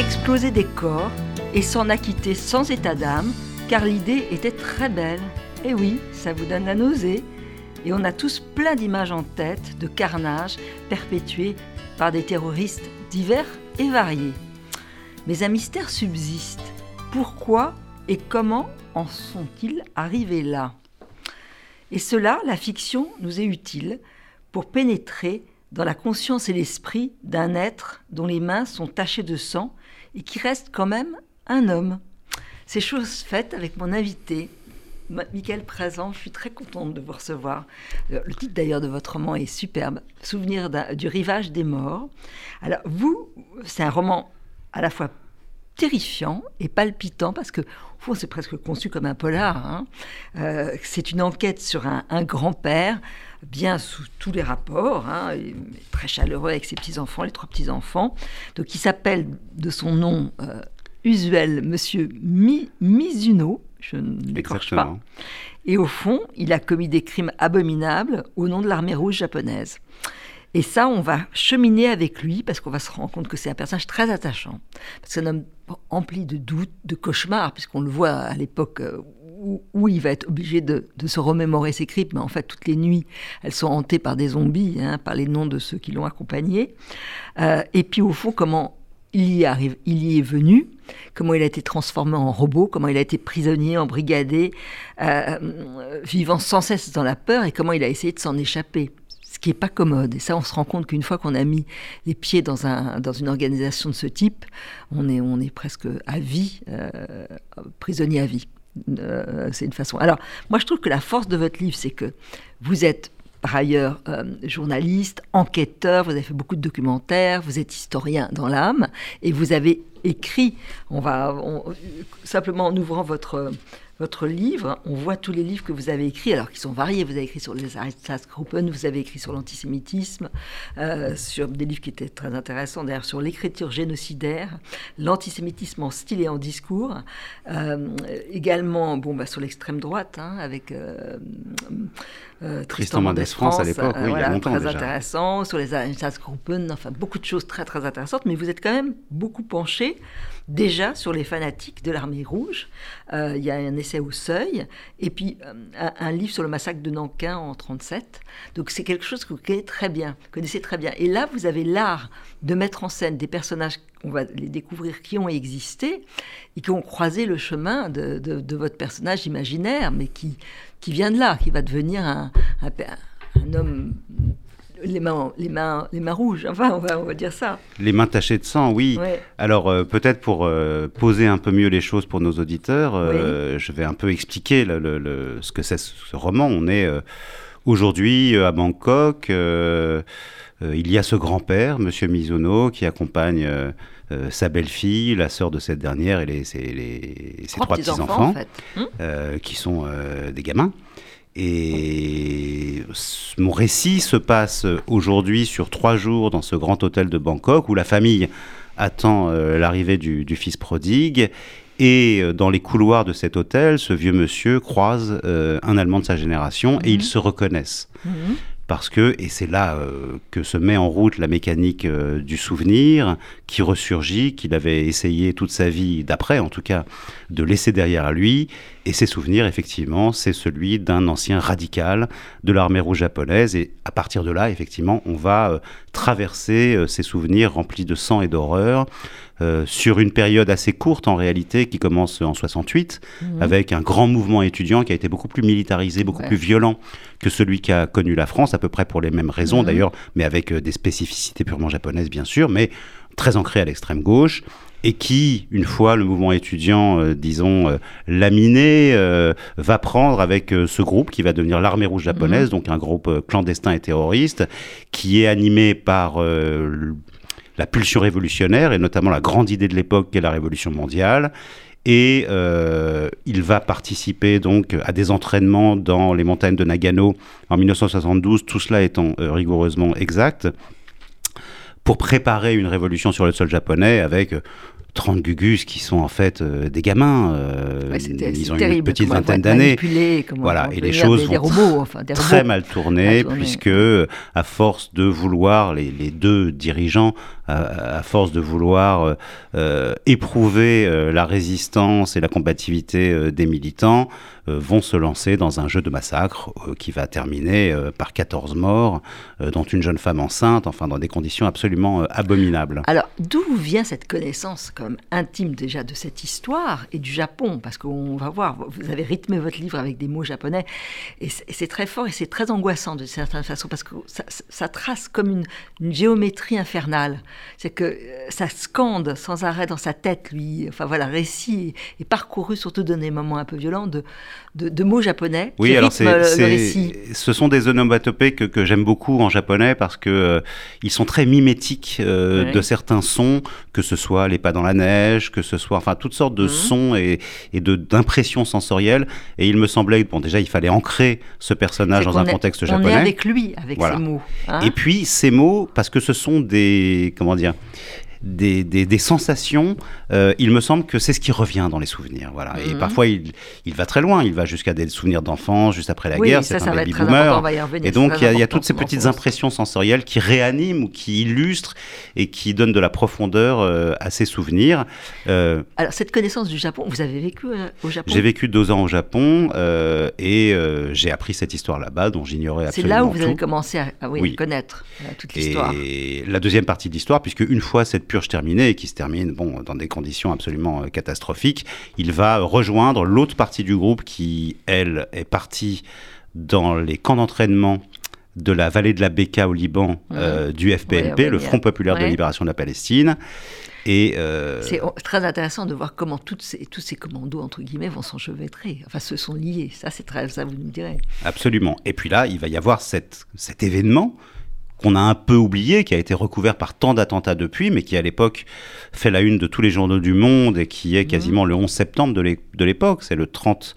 exploser des corps et s'en acquitter sans état d'âme, car l'idée était très belle. Et oui, ça vous donne la nausée. Et on a tous plein d'images en tête de carnage perpétué par des terroristes divers et variés. Mais un mystère subsiste. Pourquoi et comment en sont-ils arrivés là? Et cela, la fiction nous est utile pour pénétrer dans la conscience et l'esprit d'un être dont les mains sont tachées de sang et qui reste quand même un homme. C'est chose faite avec mon invité, Michael Présent. Je suis très contente de vous recevoir. Le titre d'ailleurs de votre roman est superbe, Souvenir du rivage des morts. Alors vous, c'est un roman à la fois terrifiant et palpitant parce que fond c'est presque conçu comme un polar. Hein. Euh, c'est une enquête sur un, grand-père bien sous tous les rapports, hein, très chaleureux avec ses petits-enfants, les trois petits-enfants, donc qui s'appelle de son nom euh, usuel Monsieur Mizuno, je ne l'écorche pas. Et au fond, il a commis des crimes abominables au nom de l'armée rouge japonaise. Et ça, on va cheminer avec lui parce qu'on va se rendre compte que c'est un personnage très attachant. C'est un homme empli de doutes, de cauchemars, puisqu'on le voit à l'époque euh, où, il va être obligé de, se remémorer ses crimes. Mais en fait, toutes les nuits, elles sont hantées par des zombies, hein, par les noms de ceux qui l'ont accompagné. Euh, et puis, au fond, comment il y arrive, il y est venu, comment il a été transformé en robot, comment il a été prisonnier, embrigadé, euh, vivant sans cesse dans la peur, et comment il a essayé de s'en échapper qui n'est pas commode. Et ça, on se rend compte qu'une fois qu'on a mis les pieds dans, un, dans une organisation de ce type, on est, on est presque à vie, euh, prisonnier à vie. Euh, c'est une façon. Alors, moi, je trouve que la force de votre livre, c'est que vous êtes par ailleurs euh, journaliste, enquêteur, vous avez fait beaucoup de documentaires, vous êtes historien dans l'âme, et vous avez écrit, on va simplement en ouvrant votre, votre livre, on voit tous les livres que vous avez écrits, alors qu'ils sont variés. Vous avez écrit sur les Aristotles, vous avez écrit sur l'antisémitisme, euh, sur des livres qui étaient très intéressants, d'ailleurs sur l'écriture génocidaire, l'antisémitisme en style et en discours, euh, également bon, bah, sur l'extrême droite, hein, avec euh, Tristan Mendes France, à l'époque, oui, il y a longtemps très intéressant, sur les Einsatzgruppen, enfin beaucoup de choses très très intéressantes, mais vous êtes quand même beaucoup penché déjà sur les fanatiques de l'armée rouge. Euh, il y a un essai au seuil, et puis euh, un, livre sur le massacre de Nankin en 37. Donc c'est quelque chose que vous connaissez très bien. Et là, vous avez l'art de mettre en scène des personnages, on va les découvrir, qui ont existé et qui ont croisé le chemin de, votre personnage imaginaire, mais qui, qui vient de là, qui va devenir un homme les mains, les mains, les mains rouges. Enfin, on va, dire ça. Les mains tachées de sang, oui. Alors euh, peut-être pour euh, poser un peu mieux les choses pour nos auditeurs, euh, je vais un peu expliquer le, ce que c'est ce roman. On est aujourd'hui à Bangkok. il y a ce grand-père, Monsieur Mizuno, qui accompagne sa belle-fille, la sœur de cette dernière et les, ses, trois, petits-enfants, hmm qui sont des gamins. Et mon récit se passe aujourd'hui sur trois jours dans ce grand hôtel de Bangkok où la famille attend euh, l'arrivée du, fils prodigue. Et euh, dans les couloirs de cet hôtel, ce vieux monsieur croise euh, un Allemand de sa génération et ils mhm. se reconnaissent. Mhm parce que, et c'est là euh, que se met en route la mécanique euh, du souvenir, qui ressurgit, qu'il avait essayé toute sa vie, d'après en tout cas, de laisser derrière lui. Et ces souvenirs, effectivement, c'est celui d'un ancien radical de l'armée rouge japonaise. Et à partir de là, effectivement, on va euh, traverser ces souvenirs remplis de sang et d'horreur. sur une période assez courte en réalité qui commence en 68 mhm. avec un grand mouvement étudiant qui a été beaucoup plus militarisé, beaucoup plus violent que celui qu'a connu la France, à peu près pour les mêmes raisons mhm. d'ailleurs, mais avec euh, des spécificités purement japonaises bien sûr, mais très ancré à l'extrême gauche et qui, une fois le mouvement étudiant, euh, disons, euh, laminé, va prendre avec ce groupe qui va devenir l'armée rouge japonaise, mhm. donc un groupe clandestin et terroriste, qui est animé par la pulsion révolutionnaire et notamment la grande idée de l'époque qui est la révolution mondiale et euh, il va participer donc à des entraînements dans les montagnes de Nagano en 1972, tout cela étant euh, rigoureusement exact, pour préparer une révolution sur le sol japonais avec 30 euh, gugus qui sont en fait des gamins. ils ont une petite vingtaine d'années. Voilà, et les choses vont très mal tourner puisque, à force de vouloir, les, les deux dirigeants à, force de vouloir éprouver la résistance et la combativité des militants, vont se lancer dans un jeu de massacre qui va terminer par 14 morts, dont une jeune femme enceinte, enfin dans des conditions absolument abominables. Alors, d'où vient cette connaissance comme intime déjà de cette histoire et du Japon? Parce qu'on va voir, vous avez rythmé votre livre avec des mots japonais, et c'est très fort et c'est très angoissant de certaine façon, parce que ça, trace comme une, géométrie infernale. C'est que euh, ça scande sans arrêt dans sa tête, lui. Enfin voilà, récit est, parcouru, surtout dans des moments un peu violents, de, de, mots japonais. Oui, alors c'est, ce sont des onomatopées que, que j'aime beaucoup en japonais parce que euh, ils sont très mimétiques euh, de certains sons, que ce soit les pas dans la neige, que ce soit enfin toutes sortes de mhm. sons et, et de, d'impressions sensorielles. Et il me semblait, bon déjà il fallait ancrer ce personnage dans un contexte japonais. On est avec lui, avec ces mots. Hein. et puis ces mots, parce que ce sont des comment dire des, des, sensations, euh, il me semble que c'est ce qui revient dans les souvenirs. Voilà. Et mhm. parfois, il, il, va très loin. Il va jusqu'à des souvenirs d'enfance, juste après la guerre. C'est un baby boomer. Et donc, il y, a, toutes ces petites impressions sensorielles qui réaniment ou qui illustrent et qui donnent de la profondeur euh, à ces souvenirs. Euh, Alors, cette connaissance du Japon, vous avez vécu au Japon? J'ai vécu deux ans au Japon et j'ai appris cette histoire là-bas dont j'ignorais absolument C'est là où vous avez commencé à, oui, connaître toute l'histoire. Et la deuxième partie de l'histoire, puisque une fois cette purge terminée et qui se termine bon, dans des conditions absolument euh, catastrophiques, il va rejoindre l'autre partie du groupe qui, elle, est partie dans les camps d'entraînement de la vallée de la Beka au Liban euh, du FPNP, le Front populaire de libération de la Palestine. Et euh, C'est très intéressant de voir comment toutes ces, tous ces commandos, entre guillemets, vont s'enchevêtrer, enfin se sont liés. Ça, c'est très, ça vous me direz. Absolument. Et puis là, il va y avoir cette, cet événement qu'on a un peu oublié, qui a été recouvert par tant d'attentats depuis, mais qui à l'époque fait la une de tous les journaux du monde et qui est mhm. quasiment le 11 septembre de l'époque, c'est le 30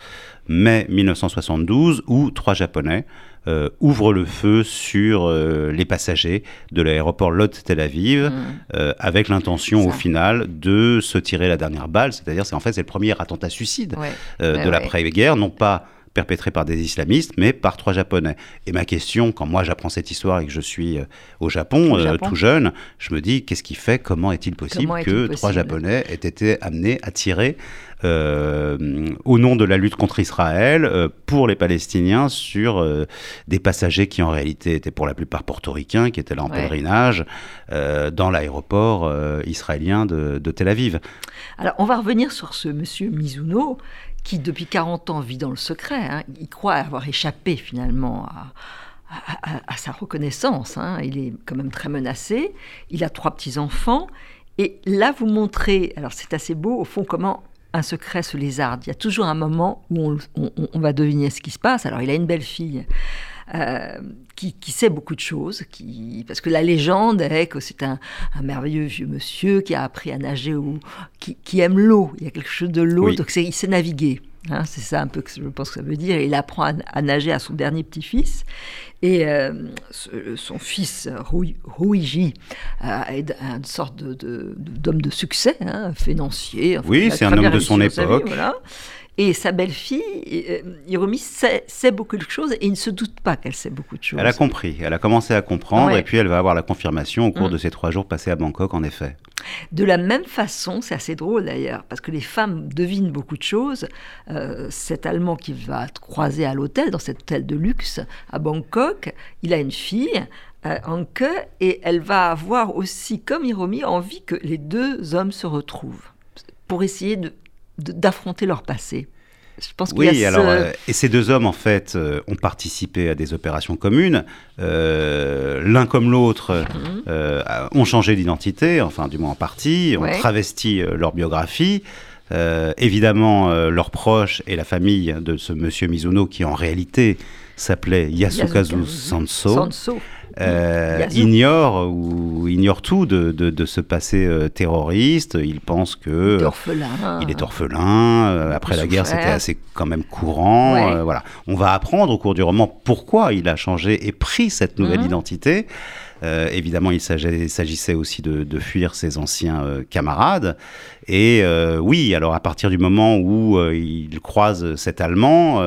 mai 1972, où trois Japonais euh, ouvrent le feu sur euh, les passagers de l'aéroport Lod Tel Aviv, mhm. euh, avec l'intention au final de se tirer la dernière balle, c'est-à-dire c'est en fait c'est le premier attentat suicide de l'après-guerre, non pas perpétré par des islamistes, mais par trois Japonais. Et ma question, quand moi j'apprends cette histoire et que je suis euh, au Japon, euh, tout jeune, je me dis, qu'est-ce qui fait, comment est-il possible que trois Japonais aient été amenés à tirer euh, au nom de la lutte contre Israël pour les Palestiniens sur des passagers qui en réalité étaient pour la plupart portoricains, qui étaient là en pèlerinage dans l'aéroport israélien de, de, Tel Aviv. Alors on va revenir sur ce monsieur Mizuno qui depuis 40 ans vit dans le secret. Hein. Il croit avoir échappé finalement à, sa reconnaissance. Hein. Il est quand même très menacé. Il a trois petits-enfants. Et là, vous montrez, alors c'est assez beau, au fond, comment un secret se lézarde. Il y a toujours un moment où on va deviner ce qui se passe. Alors, il a une belle fille euh, qui, sait beaucoup de choses, qui, parce que la légende est que c'est un, merveilleux vieux monsieur qui a appris à nager ou qui, aime l'eau. Il y a quelque chose de l'eau, donc il sait naviguer. Hein, c'est ça un peu que je pense que ça veut dire. Il apprend à, nager à son dernier petit-fils. Et euh, son fils, Ruiji, euh, est une sorte d'homme de, succès, hein, financier. oui, c'est un homme de son époque. voilà. Et sa belle-fille, euh, Hiromi, sait, beaucoup de choses et il ne se doute pas qu'elle sait beaucoup de choses. Elle a compris, elle a commencé à comprendre et puis elle va avoir la confirmation au cours mm. de ces trois jours passés à Bangkok, en effet. De la même façon, c'est assez drôle d'ailleurs, parce que les femmes devinent beaucoup de choses. Euh, cet Allemand qui va croiser à l'hôtel, dans cet hôtel de luxe à Bangkok, il a une fille, euh, Anke, et elle va avoir aussi, comme Hiromi, envie que les deux hommes se retrouvent pour essayer de d'affronter leur passé. Je pense oui, alors, euh, et ces deux hommes, en fait, euh, ont participé à des opérations communes. Euh, l'un comme l'autre mhm. ont changé d'identité, enfin, du moins en partie, ont travesti leur biographie. évidemment, leurs proches et la famille de ce monsieur Mizuno, qui en réalité s'appelait Yasukazu, Sanso. Euh, ignore ou ignore tout de, de, ce passé euh, terroriste. Il pense que il est orphelin. Il est orphelin. Euh, après la guerre, c'était assez quand même courant. voilà. On va apprendre au cours du roman pourquoi il a changé et pris cette nouvelle mmh. identité. évidemment, il s'agissait aussi de, de, fuir ses anciens camarades. Et oui, alors à partir du moment où il croise cet Allemand,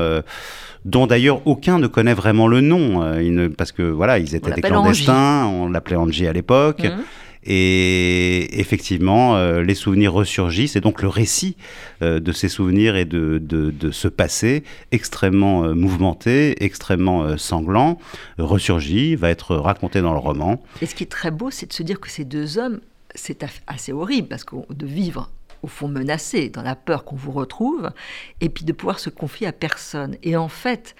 dont d'ailleurs aucun ne connaît vraiment le nom, euh, parce que voilà, ils étaient des clandestins, on l'appelait Angie à l'époque. Mmh. Et effectivement, euh, les souvenirs ressurgissent, et donc le récit euh, de ces souvenirs et de, de, ce passé extrêmement euh, mouvementé, extrêmement sanglant, ressurgit, va être raconté dans le roman. Et ce qui est très beau, c'est de se dire que ces deux hommes, c'est assez horrible, parce que de vivre au fond menacé, dans la peur qu'on vous retrouve, et puis de pouvoir se confier à personne. Et en fait,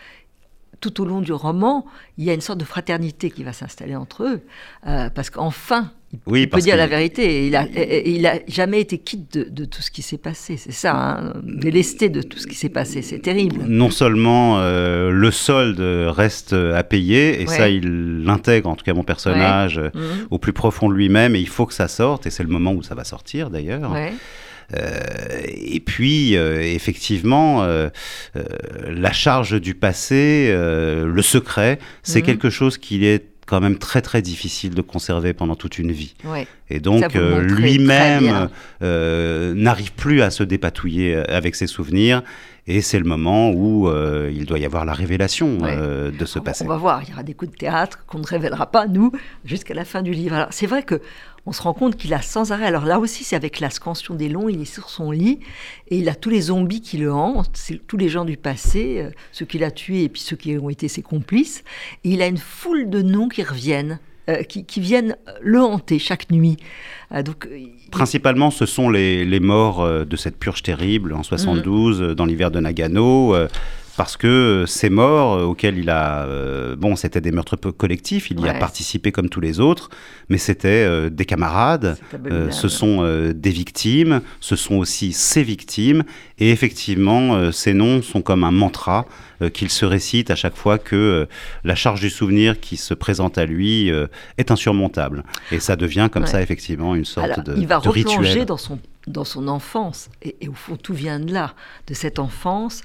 tout au long du roman, il y a une sorte de fraternité qui va s'installer entre eux, parce qu'enfin, il peut dire la vérité. Il a, il a jamais été quitte de, tout ce qui s'est passé. C'est ça, hein, délesté de tout ce qui s'est passé. C'est terrible. Non seulement euh, le solde reste à payer, et ça, il l'intègre, en tout cas mon personnage, mhm. au plus profond de lui-même, et il faut que ça sorte, et c'est le moment où ça va sortir d'ailleurs. Euh, et puis, euh, effectivement, la charge du passé, le secret, c'est mhm. quelque chose qui est quand même très très difficile de conserver pendant toute une vie. Et donc euh, lui-même euh, n'arrive plus à se dépatouiller euh, avec ses souvenirs. Et c'est le moment où il doit y avoir la révélation de ce passé. On va voir, il y aura des coups de théâtre qu'on ne révélera pas, nous, jusqu'à la fin du livre. Alors c'est vrai que on se rend compte qu'il a sans arrêt. Alors là aussi, c'est avec la scansion des longs, il est sur son lit et il a tous les zombies qui le hantent, tous les gens du passé, euh, ceux qu'il a tués et puis ceux qui ont été ses complices. Et il a une foule de noms qui reviennent. Euh, qui, viennent le hanter chaque nuit. Euh, donc, Principalement, ce sont les, morts de cette purge terrible en 72, mmh. dans l'hiver de Nagano parce que ces morts euh, auxquels il a... Euh, bon, c'était des meurtres collectifs, il y a participé comme tous les autres, mais c'était euh, des camarades, ce sont des victimes, ce sont aussi ses victimes, et effectivement, ces noms sont comme un mantra qu'il se récite à chaque fois que la charge du souvenir qui se présente à lui est insurmontable. Et ça devient comme ça, effectivement, une sorte de, il va de rituel. dans son dans son enfance, et, et, au fond tout vient de là, de cette enfance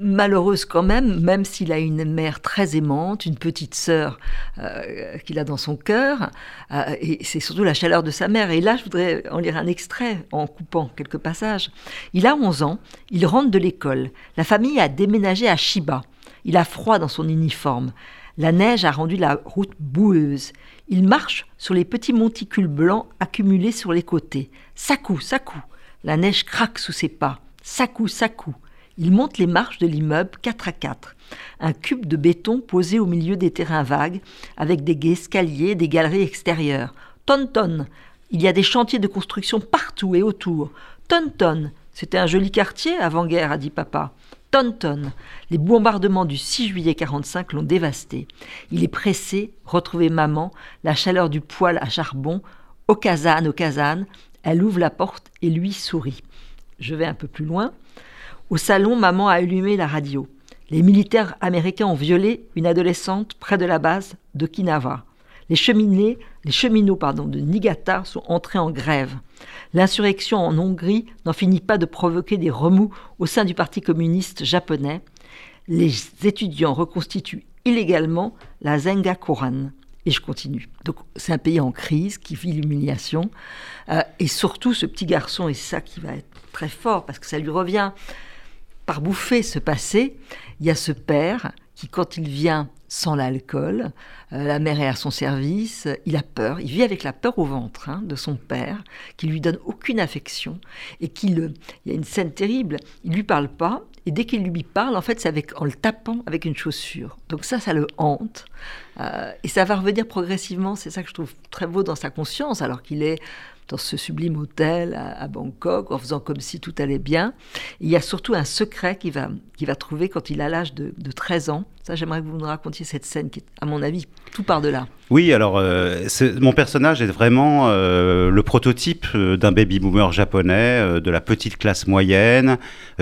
malheureuse quand même, même s'il a une mère très aimante, une petite sœur euh, qu'il a dans son cœur, euh, et c'est surtout la chaleur de sa mère. Et là, je voudrais en lire un extrait en coupant quelques passages. Il a 11 ans, il rentre de l'école. La famille a déménagé à Shiba. Il a froid dans son uniforme. La neige a rendu la route boueuse. Il marche sur les petits monticules blancs accumulés sur les côtés. Ça coud, ça coud. La neige craque sous ses pas. Ça coud, ça coud. Il monte les marches de l'immeuble 4 à 4. Un cube de béton posé au milieu des terrains vagues, avec des escaliers, des galeries extérieures. Tonton Il y a des chantiers de construction partout et autour. Tonton C'était un joli quartier avant-guerre, a dit papa. Tonton Les bombardements du 6 juillet 45 l'ont dévasté. Il est pressé, retrouver maman, la chaleur du poêle à charbon, au casane, au casane. Elle ouvre la porte et lui sourit. Je vais un peu plus loin. Au salon, maman a allumé la radio. Les militaires américains ont violé une adolescente près de la base de Kinawa. Les, cheminées, les cheminots de Niigata sont entrés en grève. L'insurrection en Hongrie n'en finit pas de provoquer des remous au sein du Parti communiste japonais. Les étudiants reconstituent illégalement la Zenga Koran. Et je continue. Donc c'est un pays en crise qui vit l'humiliation. Euh, et surtout ce petit garçon, et ça qui va être très fort, parce que ça lui revient par bouffer ce passé, il y a ce père qui, quand il vient sans l'alcool, euh, la mère est à son service, il a peur, il vit avec la peur au ventre hein, de son père, qui lui donne aucune affection, et qui le, il y a une scène terrible, il lui parle pas, et dès qu'il lui parle, en fait, c'est avec en le tapant avec une chaussure. Donc ça, ça le hante, euh, et ça va revenir progressivement. C'est ça que je trouve très beau dans sa conscience, alors qu'il est dans ce sublime hôtel à, Bangkok, en faisant comme si tout allait bien. il y a surtout un secret qu'il va, va trouver quand il a l'âge de, 13 ans. Ça, j'aimerais que vous nous racontiez cette scène qui est, à mon avis, tout par-delà. Oui, alors, euh, mon personnage est vraiment euh, le prototype euh, d'un baby-boomer japonais, de la petite classe moyenne,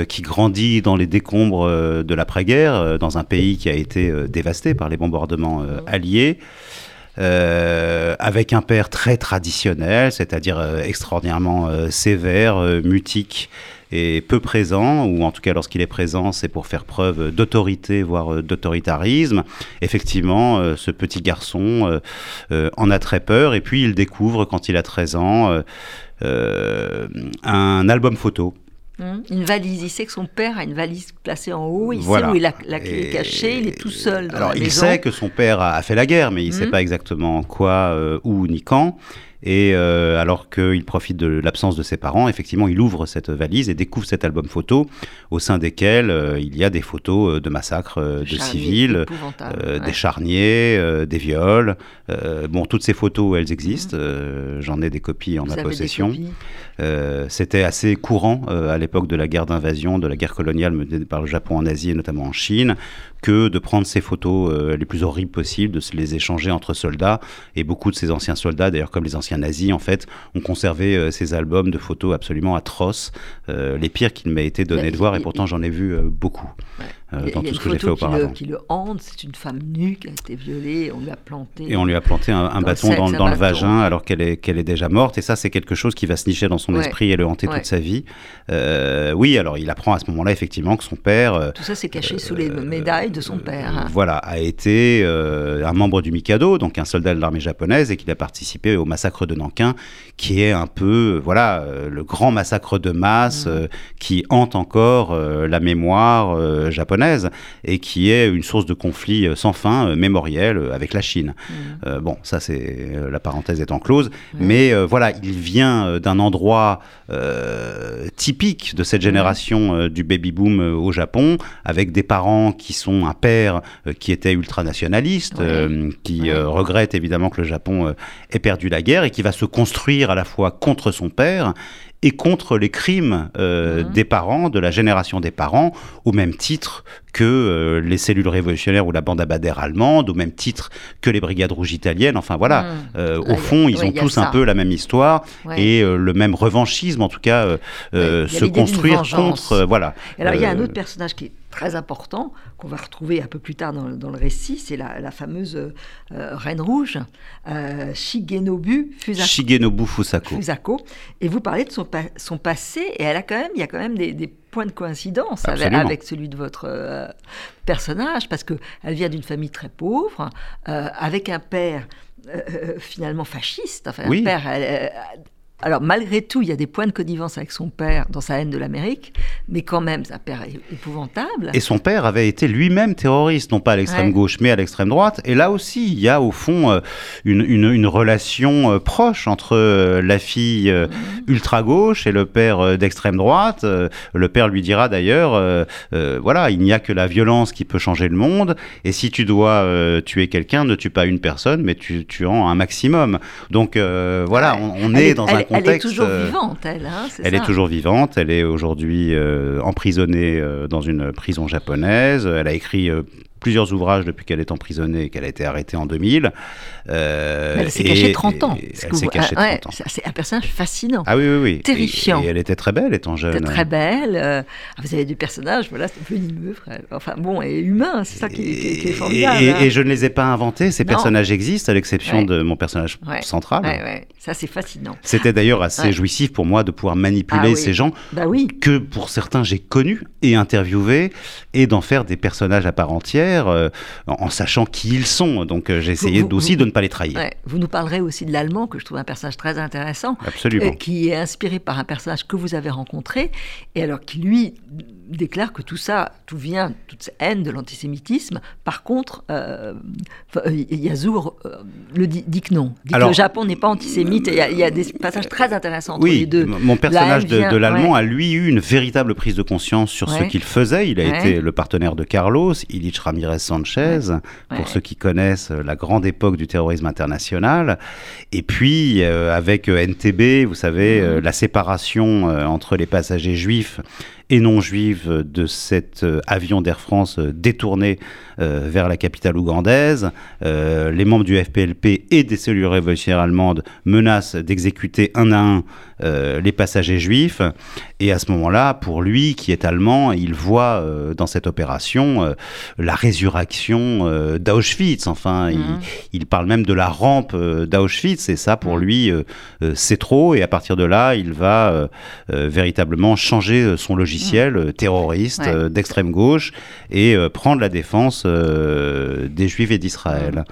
qui grandit dans les décombres de l'après-guerre, dans un pays qui a été dévasté par les bombardements alliés. Euh, avec un père très traditionnel, c'est-à-dire euh, extraordinairement euh, sévère, mutique et peu présent, ou en tout cas lorsqu'il est présent, c'est pour faire preuve d'autorité, voire d'autoritarisme. Effectivement, ce petit garçon en a très peur, et puis il découvre, quand il a 13 ans, un album photo une valise. Il sait que son père a une valise placée en haut. Il sait où il a, la clé est cachée. Il est tout seul. Dans alors, il sait que son père a, fait la guerre, mais il ne sait hum. pas exactement quoi, euh, où ni quand. Et euh, alors qu'il profite de l'absence de ses parents, effectivement, il ouvre cette valise et découvre cet album photo, au sein desquels euh, il y a des photos de massacres de civils, des charniers, des viols. bon, toutes ces photos, elles existent. Mhm. J'en ai des copies en ma possession. C'était assez courant à l'époque de la guerre d'invasion, de la guerre coloniale menée par le Japon en Asie et notamment en Chine, que de prendre ces photos les plus horribles possibles, de se les échanger entre soldats. Et beaucoup de ces anciens soldats, d'ailleurs comme les anciens nazis, en fait, ont conservé euh, ces albums de photos absolument atroces, euh, les pires qu'il m'a été donné de voir, et pourtant j'en ai vu euh, beaucoup. Euh, dans tout ce que j'ai fait auparavant. Qui le, hante, c'est une femme nue qui a été violée, on lui a planté. Et on lui a planté un, bâton dans, dans le vagin alors qu'elle est, qu'elle est déjà morte. Et ça, c'est quelque chose qui va se nicher dans son esprit et le hanter toute sa vie. Euh, oui, alors il apprend à ce moment-là effectivement que son père. Euh, tout ça, c'est caché sous les médailles de son père. Hein. Voilà, a été un membre du Mikado, donc un soldat de l'armée japonaise, et qu'il a participé au massacre de Nankin, qui est un peu, voilà, le grand massacre de masse mmh. qui hante encore la mémoire japonaise et qui est une source de conflit euh, sans fin, euh, mémoriel, euh, avec la Chine. Mm. bon, ça c'est la parenthèse étant close, mais voilà, il vient d'un endroit typique de cette génération du baby boom au Japon, avec des parents qui sont un père qui était ultranationaliste, qui regrette évidemment que le Japon ait perdu la guerre et qui va se construire à la fois contre son père et contre les crimes euh, mhm. des parents, de la génération des parents, au même titre que euh, les cellules révolutionnaires ou la bande abadère allemande, au même titre que les brigades rouges italiennes. Enfin voilà, mhm. euh, au fond, ils ont tous un peu la même histoire et le même revanchisme, en tout cas, se construire contre. voilà. alors il y a un autre personnage qui très important qu'on va retrouver un peu plus tard dans, le récit, c'est la, fameuse euh, Reine Rouge, euh, Shigenobu Fusako. Shigenobu Fusako. Fusako. Et vous parlez de son, son, passé, et elle a quand même, il y a quand même des, points de coïncidence avec, celui de votre euh, personnage, parce qu'elle vient d'une famille très pauvre, avec un père finalement fasciste, enfin un père alors malgré tout, il y a des points de connivence avec son père dans sa haine de l'Amérique, mais quand même, sa père est épouvantable. Et son père avait été lui-même terroriste, non pas à l'extrême gauche, mais à l'extrême droite. Et là aussi, il y a au fond euh, une, une, relation euh, proche entre euh, la fille mhm. ultra-gauche et le père d'extrême droite. Le père lui dira d'ailleurs, voilà, il n'y a que la violence qui peut changer le monde, et si tu dois tuer quelqu'un, ne tue pas une personne, mais tu, tu en un maximum. Donc voilà, on, est dans un elle est toujours euh, vivante, elle. Hein, elle est toujours vivante. Elle est aujourd'hui euh, emprisonnée euh, dans une prison japonaise. Elle a écrit plusieurs ouvrages depuis qu'elle est emprisonnée et qu'elle a été arrêtée en 2000. Euh, elle s'est cachée 30 ans. Elle s'est cachée 30 ans. C'est un personnage fascinant. Ah oui, oui, oui. Terrifiant. Et, elle était très belle étant jeune. Elle était très belle. Euh, vous avez des personnages, voilà, c'est venimeux, frère. Enfin bon, et humain, c'est ça qui, est formidable. Hein. Et, je ne les ai pas inventés, ces personnages existent, à l'exception de mon personnage central. Ça, c'est fascinant. C'était d'ailleurs assez jouissif pour moi de pouvoir manipuler ah ces gens bah oui. que pour certains j'ai connus et interviewés et d'en faire des personnages à part entière euh, en sachant qui ils sont. Donc j'ai essayé aussi de ne pas les trahir. Vous nous parlerez aussi de l'allemand, que je trouve un personnage très intéressant. Absolument. Euh, qui est inspiré par un personnage que vous avez rencontré, et alors qui, lui, déclare que tout ça, tout vient, toute cette haine de l'antisémitisme. Par contre, euh, euh Yazour euh, le dit, que non, dit que le Japon n'est pas antisémite. Il y, a des passages très intéressants entre oui, les deux. Mon personnage de, l'allemand a lui eu une véritable prise de conscience sur ce qu'il faisait. Il a été le partenaire de Carlos, Illich Ramirez Sanchez, pour ceux qui connaissent la grande époque du terrorisme international. Et puis euh, avec NTB, vous savez, mhm. la séparation entre les passagers juifs et non juive de cet euh, avion d'Air France euh, détourné euh, vers la capitale ougandaise. les membres du FPLP et des cellules révolutionnaires allemandes menacent d'exécuter un à un les passagers juifs. Et à ce moment-là, pour lui, qui est allemand, il voit dans cette opération la résurrection d'Auschwitz. Enfin, il, mmh. il, parle même de la rampe d'Auschwitz. Et ça, pour mmh. lui, c'est trop. Et à partir de là, il va véritablement changer son logiciel euh, terroriste euh, d'extrême gauche et euh, prendre la défense des Juifs et d'Israël.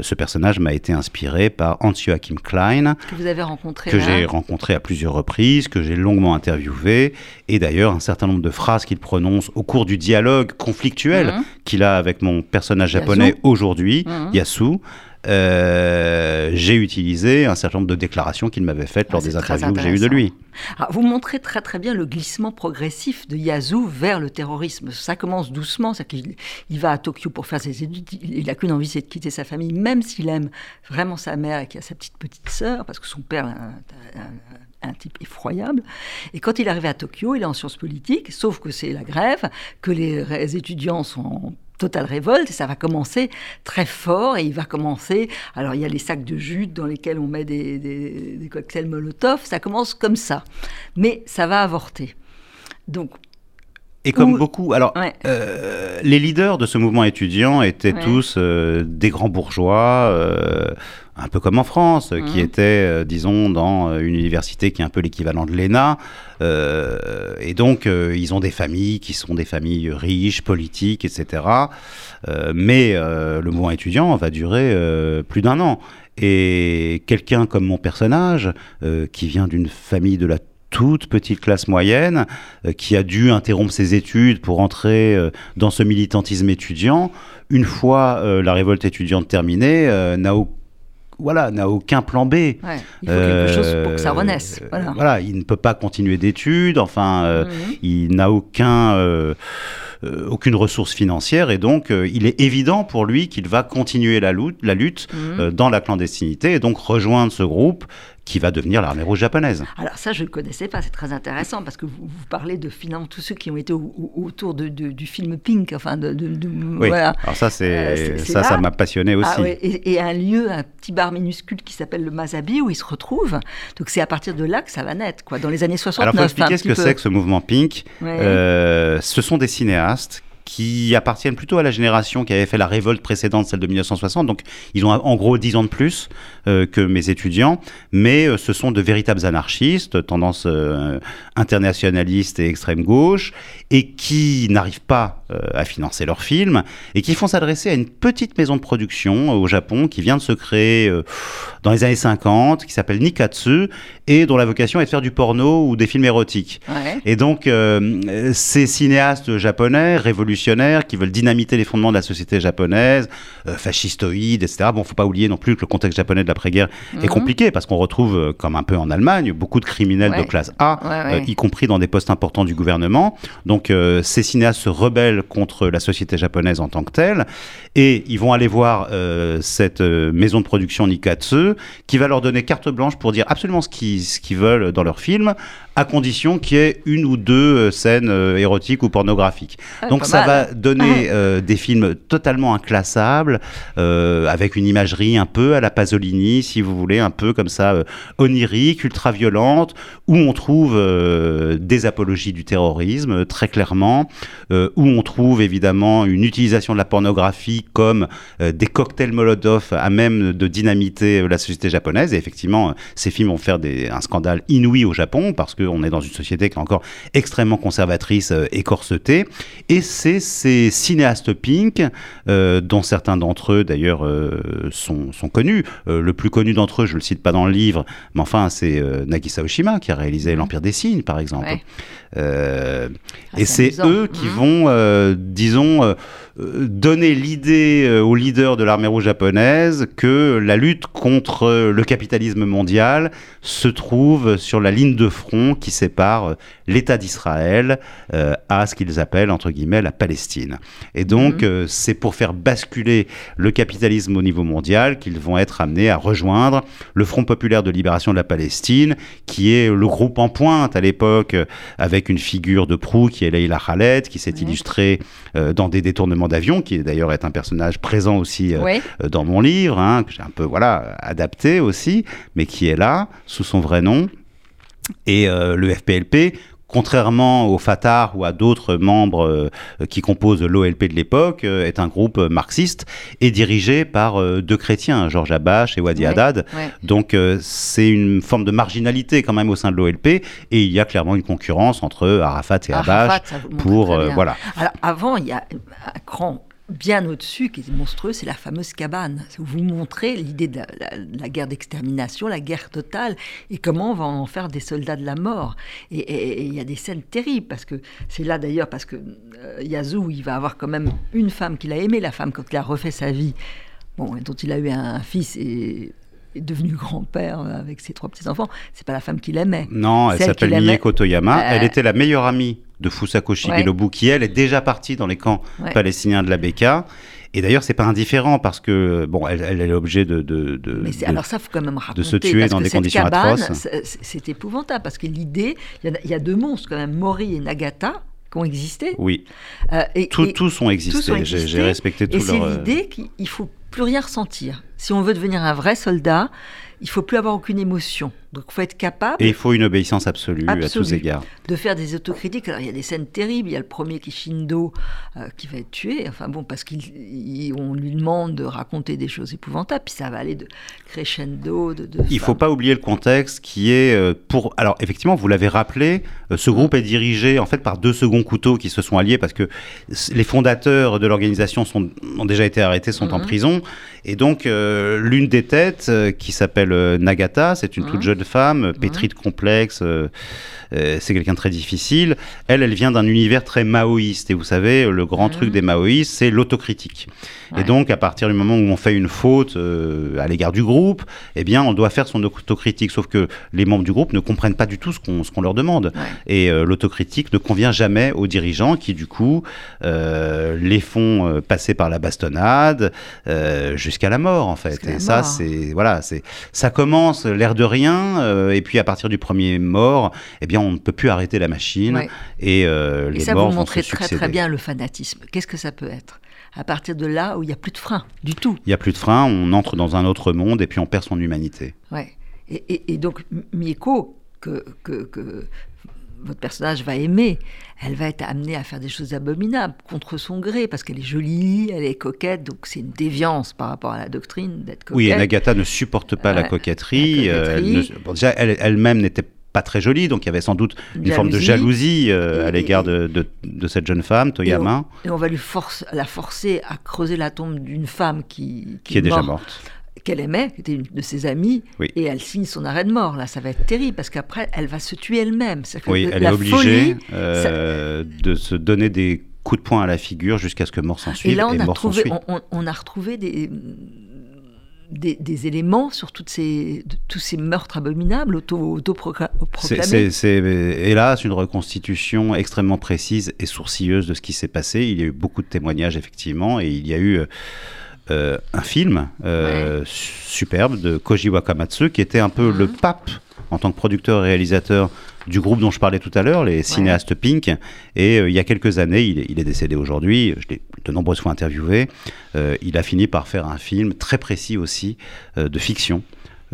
ce personnage m'a été inspiré par Hans Joachim Klein. Que vous avez rencontré. Que j'ai rencontré à plusieurs reprises, que j'ai longuement interviewé. Et d'ailleurs, un certain nombre de phrases qu'il prononce au cours du dialogue conflictuel mhm. qu'il a avec mon personnage japonais aujourd'hui, mhm. Yasu euh, j'ai utilisé un certain nombre de déclarations qu'il m'avait faites Ah, lors c'est des interviews que j'ai eues de lui. Alors, vous montrez très très bien le glissement progressif de Yazoo vers le terrorisme. Ça commence doucement, c'est qu'il il va à Tokyo pour faire ses études, il n'a qu'une envie, c'est de quitter sa famille, même s'il aime vraiment sa mère et qu'il a sa petite petite sœur, parce que son père est un, un- un type effroyable. Et quand il arrive à Tokyo, il est en sciences politiques, sauf que c'est la grève, que les étudiants sont totale révolte et ça va commencer très fort et il va commencer alors il y a les sacs de jute dans lesquels on met des, des- des cocktails Molotov ça commence comme ça mais ça va avorter donc Et comme Ou- beaucoup, alors ouais. euh, les leaders de ce mouvement étudiant étaient Ouais. tous euh, des grands bourgeois, euh, un peu comme en France, euh, qui Mhm. étaient, euh, disons, dans euh, une université qui est un peu l'équivalent de l'ENA. Euh, et donc, euh, ils ont des familles qui sont des familles riches, politiques, etc. Mais le mouvement étudiant va durer plus d'un an. Et quelqu'un comme mon personnage, qui vient d'une famille de la toute petite classe moyenne, qui a dû interrompre ses études pour entrer dans ce militantisme étudiant, une fois la révolte étudiante terminée, n'a au- voilà, n'a aucun plan B. ouais, il faut quelque chose pour que ça Euh, renaisse voilà. il ne peut pas continuer d'études, enfin, euh, Mhm. il n'a aucun, euh, aucune ressource financière et donc il est évident pour lui qu'il va continuer la lutte, la lutte Mhm. dans la clandestinité et donc rejoindre ce groupe qui va devenir l'armée rouge japonaise. Alors ça, je ne connaissais pas, c'est très intéressant parce que vous, vous parlez de finalement tous ceux qui ont été au- au- autour de, de- du film Pink, enfin de, Oui, voilà. alors ça, c'est, Euh, ça, ça m'a passionné aussi. Ah ouais, et, et un lieu, un petit bar minuscule qui s'appelle le Mazabi où ils se retrouvent. Donc c'est à partir de là que ça va naître, quoi. Dans les années 69. Alors, faut expliquer un ce que c'est que ce mouvement Pink. Ouais. Euh, ce sont des cinéastes qui appartiennent plutôt à la génération qui avait fait la révolte précédente, celle de 1960. Donc, ils ont en gros 10 ans de plus euh, que mes étudiants, mais euh, ce sont de véritables anarchistes, tendance euh, internationaliste et extrême gauche, et qui n'arrivent pas euh, à financer leurs films, et qui font s'adresser à une petite maison de production au Japon qui vient de se créer dans les années 50, qui s'appelle Nikatsu, et dont la vocation est de faire du porno ou des films érotiques. Ouais. Et donc, euh, ces cinéastes japonais, révolutionnaires, qui veulent dynamiter les fondements de la société japonaise, euh, fascistoïdes, etc. Bon, faut pas oublier non plus que le contexte japonais de l'après-guerre est Mhm. compliqué, parce qu'on retrouve, euh, comme un peu en Allemagne, beaucoup de criminels Ouais. de classe A, Ouais, euh, y compris dans des postes importants du gouvernement. Donc, ces cinéastes se rebellent contre la société japonaise en tant que telle, et ils vont aller voir cette maison de production Nikatsu, qui va leur donner carte blanche pour dire absolument ce qu'ils ce qu'ils veulent dans leur film, à condition qu'il y ait une ou deux euh, scènes euh, érotiques ou pornographiques. Ouais, Donc ça mal. va donner euh, des films totalement inclassables, avec une imagerie un peu à la Pasolini, si vous voulez, un peu comme ça, onirique, ultra-violente, où on trouve des apologies du terrorisme, très clairement, où on trouve évidemment une utilisation de la pornographie comme des cocktails Molotov à même de dynamiter la société japonaise. Et effectivement, ces films vont faire des, un scandale inouï au Japon, parce qu'on est dans une société qui est encore extrêmement conservatrice euh, et corsetée. Et c'est ces cinéastes pink, euh, dont certains d'entre eux d'ailleurs euh, sont, sont connus. Euh, le plus connu d'entre eux, je ne le cite pas dans le livre, mais enfin c'est Nagisa Oshima qui a réalisé L'Empire des Signes, par exemple. Ouais. Euh, Ah, et c'est eux qui Mhm. vont, euh, disons, euh, donner l'idée aux leaders de l'armée rouge japonaise que la lutte contre le capitalisme mondial se trouve sur la ligne de front qui sépare l'État d'Israël à ce qu'ils appellent, entre guillemets, la Palestine. Et donc, Mhm. c'est pour faire basculer le capitalisme au niveau mondial qu'ils vont être amenés à rejoindre le Front populaire de libération de la Palestine, qui est le groupe en pointe à l'époque, euh, avec une figure de proue qui est Leila Khaled, qui s'est Ouais. illustrée euh, dans des détournements d'avions, qui d'ailleurs est un personnage présent aussi euh, Ouais. euh, dans mon livre, hein, que j'ai un peu voilà adapté aussi, mais qui est là sous son vrai nom. Et euh, le FPLP, contrairement au Fatah ou à d'autres membres euh, qui composent l'OLP de l'époque, euh, est un groupe marxiste et dirigé par euh, deux chrétiens, Georges Abache et Wadi Ouais. Haddad. Ouais. Donc c'est une forme de marginalité quand même au sein de l'OLP et il y a clairement une concurrence entre Arafat et Arafat, pour voilà. Alors avant, il y a un cran bien au-dessus qui est monstrueux, c'est la fameuse cabane. Vous montrez l'idée de la, guerre d'extermination, la guerre totale, et comment on va en faire des soldats de la mort. Et- il y a des scènes terribles, parce que c'est là d'ailleurs, parce que euh, Yazoo, il va avoir quand même une femme qu'il a aimée, la femme, quand il a refait sa vie dont il a eu un, fils et est devenu grand-père avec ses trois petits-enfants, c'est pas la femme qu'il aimait. Non, elle s'appelle Mieko Toyama. elle était la meilleure amie de Fusako Shigelobu, qui elle est déjà partie dans les camps palestiniens de la Beka. Et d'ailleurs, c'est pas indifférent parce que bon, elle, elle est l'objet de, de, de, alors ça, faut quand même raconter, de se tuer dans des conditions atroces. C'est épouvantable parce que l'idée, il y, a deux monstres quand même, Mori et Nagata, qui ont existé. Oui. Euh, et, tous ont existé. J'ai respecté tout leur. Et c'est l'idée qu'il faut plus rien ressentir. Si on veut devenir un vrai soldat, il faut plus avoir aucune émotion. Donc il faut être capable. Et il faut une obéissance absolue, à tous égards. De faire des autocritiques. Alors il y a des scènes terribles. Il y a le premier Kishindo euh, qui va être tué. Enfin bon, parce qu'on lui demande de raconter des choses épouvantables. Puis ça va aller de crescendo. De, il ne faut pas oublier le contexte qui est euh, pour. Alors effectivement, vous l'avez rappelé, euh, ce groupe est dirigé en fait par deux seconds couteaux qui se sont alliés parce que les fondateurs de l'organisation ont déjà été arrêtés, sont en mhm. prison. Et donc l'une des têtes qui s'appelle Nagata, c'est une toute mhm. Femme, pétrie de complexe, euh, euh, c'est quelqu'un de très difficile. Elle, elle vient d'un univers très maoïste. Et vous savez, le grand truc des maoïstes, c'est l'autocritique. Et donc, à partir du moment où on fait une faute euh, à l'égard du groupe, eh bien, on doit faire son autocritique. Sauf que les membres du groupe ne comprennent pas du tout ce qu'on leur demande. Et l'autocritique ne convient jamais aux dirigeants qui, du coup, les font passer par la bastonnade jusqu'à la mort, en fait. Et ça, c'est voilà, c'est ça commence l'air de rien euh, et puis à partir du premier mort, eh bien, on ne peut plus arrêter la machine. Et, euh, les ça, morts vous montrez très très bien le fanatisme. Qu'est-ce que ça peut être? À partir de là où il n'y a plus de frein du tout. Il n'y a plus de frein, on entre dans un autre monde et puis on perd son humanité. Ouais. Et, donc Mieko, que, que, que, votre personnage va aimer, elle va être amenée à faire des choses abominables contre son gré, parce qu'elle est jolie, elle est coquette, donc c'est une déviance par rapport à la doctrine d'être coquette. Oui, et Nagata ne supporte pas la coquetterie. Euh, déjà, elle-même n'était pas très jolie, donc il y avait sans doute une forme de jalousie euh, à l'égard de, de, cette jeune femme, Toyama. Et on, va lui force, la forcer à creuser la tombe d'une femme qui, qui, est, déjà morte qu'elle aimait, qui était une de ses amies, et elle signe son arrêt de mort. Là, ça va être terrible parce qu'après, elle va se tuer elle-même. Oui, elle est obligée euh, de se donner des coups de poing à la figure jusqu'à ce que mort s'en suive. Et là, on, a, retrouvé, on, a retrouvé des, des, éléments sur toutes ces, tous ces meurtres abominables autoproclamés. c'est hélas une reconstitution extrêmement précise et sourcilleuse de ce qui s'est passé. Il y a eu beaucoup de témoignages, effectivement, et il y a eu euh, euh, un film euh, superbe de Koji Wakamatsu qui était un peu le mhm. pape en tant que producteur et réalisateur du groupe dont je parlais tout à l'heure, les cinéastes Pink. Et euh, il y a quelques années, il est, décédé aujourd'hui, je l'ai de nombreuses fois interviewé, il a fini par faire un film très précis aussi de fiction,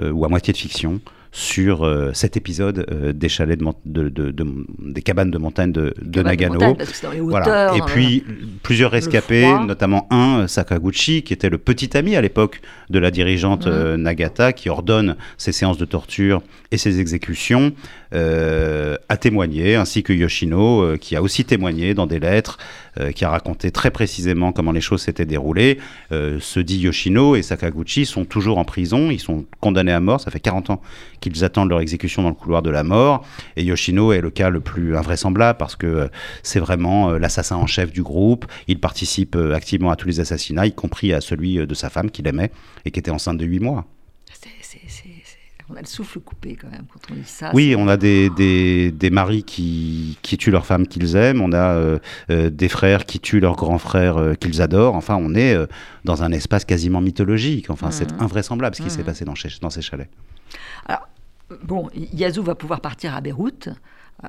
ou à moitié de fiction, sur euh, cet épisode euh, des chalets de, des cabanes de montagne de, Nagano. voilà. Et puis plusieurs rescapés, notamment un Sakaguchi qui était le petit ami à l'époque de la dirigeante euh, Nagata qui ordonne ses séances de torture et ses exécutions, a témoigné, ainsi que Yoshino qui a aussi témoigné dans des lettres, qui a raconté très précisément comment les choses s'étaient déroulées. ce dit Yoshino et Sakaguchi sont toujours en prison, ils sont condamnés à mort, ça fait 40 ans qu'ils attendent leur exécution dans le couloir de la mort. Et Yoshino est le cas le plus invraisemblable parce que euh, c'est vraiment euh, l'assassin en chef du groupe. Il participe euh, activement à tous les assassinats, y compris à celui de sa femme qu'il aimait et qui était enceinte de 8 mois. On a le souffle coupé quand même quand on dit ça. Oui, on a des, des, des maris qui, qui, tuent leurs femmes qu'ils aiment, on a des frères qui tuent leurs grands frères qu'ils adorent. Enfin, on est dans un espace quasiment mythologique. Enfin, c'est mmh. invraisemblable ce qui s'est mmh. passé dans, dans ces chalets. Alors, bon, Yazoo va pouvoir partir à Beyrouth. Euh,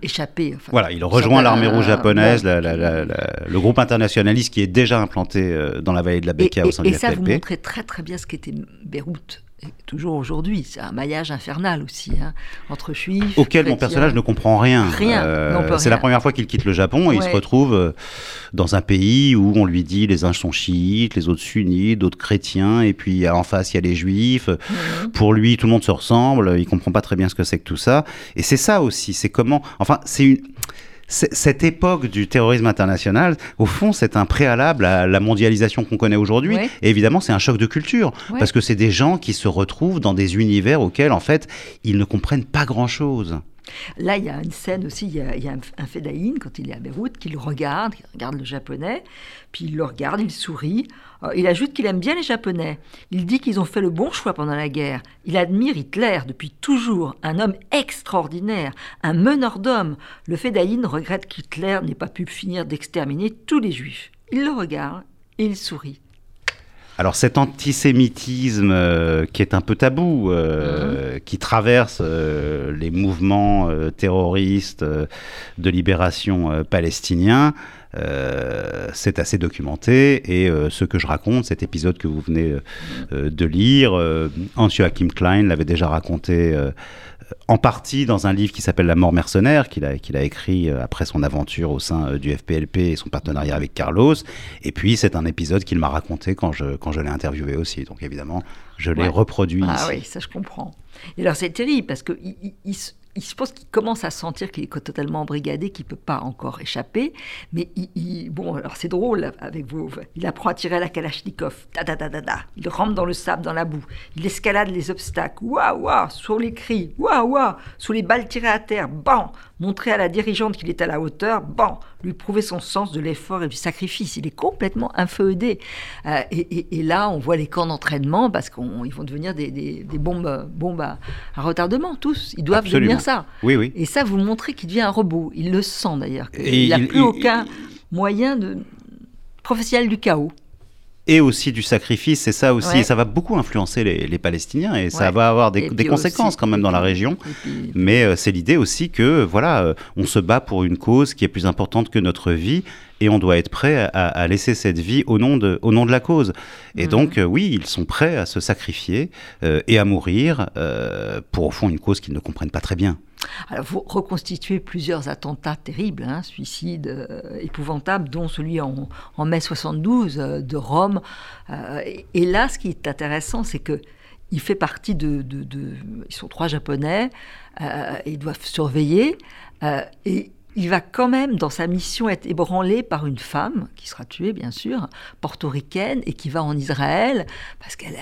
échapper. voilà, il rejoint l'armée rouge japonaise, le groupe internationaliste qui est déjà implanté euh, dans la vallée de la Bekaa au sein et de Et ça, vous montrez très très bien ce qu'était Beyrouth toujours aujourd'hui, c'est un maillage infernal aussi, hein, entre juifs. Auquel mon personnage ne comprend rien. Rien. Euh, c'est la première fois qu'il quitte le Japon et il se retrouve euh, dans un pays où on lui dit les uns sont chiites, les autres sunnites, d'autres chrétiens, et puis en face il y a les juifs. Mhm. Pour lui, tout le monde se ressemble, il comprend pas très bien ce que c'est que tout ça. Et c'est ça aussi, c'est comment. Enfin, c'est une cette époque du terrorisme international, au fond, c'est un préalable à la mondialisation qu'on connaît aujourd'hui. Et évidemment, c'est un choc de culture, parce que c'est des gens qui se retrouvent dans des univers auxquels, en fait, ils ne comprennent pas grand-chose. Là, il y a une scène aussi, il y a, un, un quand il est à Beyrouth, qui le regarde, qui regarde le japonais, puis il le regarde, il sourit. Euh, Il ajoute qu'il aime bien les Japonais. Il dit qu'ils ont fait le bon choix pendant la guerre. Il admire Hitler depuis toujours, un homme extraordinaire, un meneur d'hommes. Le Fedaïn regrette qu'Hitler n'ait pas pu finir d'exterminer tous les juifs. Il le regarde et il sourit. Alors cet antisémitisme euh, qui est un peu tabou, euh, qui traverse euh, les mouvements euh, terroristes euh, de libération euh, palestiniens, euh, c'est assez documenté et euh, ce que je raconte, cet épisode que vous venez euh, de lire, euh, Hans-Joachim Klein l'avait déjà raconté euh, en partie dans un livre qui s'appelle La mort mercenaire, qu'il a, qu'il a écrit euh, après son aventure au sein euh, du FPLP et son partenariat avec Carlos. Et puis, c'est un épisode qu'il m'a raconté quand je, quand je l'ai interviewé aussi. Donc, évidemment, je l'ai Ouais. reproduit Ah ici. oui, ça je comprends. Et alors c'est terrible parce que il, il- se pense qu'il commence à sentir qu'il est totalement embrigadé, qu'il peut pas encore échapper. Mais il, il- bon, alors c'est drôle avec vous. Il apprend à tirer à la Kalachnikov. Da, da, da, da, da. Il rampe dans le sable, dans la boue. Il escalade les obstacles. Waouh, waouh, sur les cris. Waouh, waouh, sous les balles tirées à terre. Ban, montrer à la dirigeante qu'il est à la hauteur. Ban, lui prouver son sens de l'effort et du sacrifice. Il est complètement inféodé. Euh, et, et- et là, on voit les camps d'entraînement parce qu'ils vont devenir des, des- des bombes, bombes à, à retardement, tous. Ils doivent Absolument. devenir ça. Oui, oui. Et ça, vous montrez qu'il devient un robot. Il le sent d'ailleurs. Il n'a plus il- aucun moyen de professionnel du chaos. Et aussi du sacrifice, c'est ça aussi. Ouais. Et ça va beaucoup influencer les, les Palestiniens et ça va avoir des, Et conséquences aussi- quand même dans la région. Et puis- Mais euh, c'est l'idée aussi que voilà, euh, on se bat pour une cause qui est plus importante que notre vie et on doit être prêt à, à laisser cette vie au nom de, au nom de la cause. Et donc, euh, oui, ils sont prêts à se sacrifier euh, et à mourir euh, pour, au fond, une cause qu'ils ne comprennent pas très bien. Alors, vous reconstituez plusieurs attentats terribles, hein, suicides euh, épouvantables, dont celui en, mai 72 euh, de Rome. Euh, et, là, ce qui est intéressant, c'est que il fait partie de, de- Ils sont trois Japonais, euh, ils doivent surveiller, et il va quand même, dans sa mission, être ébranlé par une femme, qui sera tuée, bien sûr, portoricaine, et qui va en Israël, parce qu'elle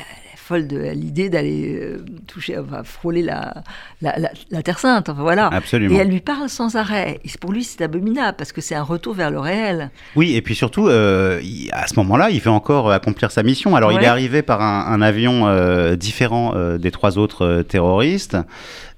folle de l'idée d'aller euh, toucher, enfin, frôler la, la, la- la Terre Sainte. Enfin, voilà. Absolument. Et elle lui parle sans arrêt. Et pour lui, c'est abominable, parce que c'est un retour vers le réel. Oui, et puis surtout, euh, à ce moment-là, il fait encore accomplir sa mission. Alors, il est arrivé par un, un avion euh, différent euh, des trois autres euh, terroristes, euh,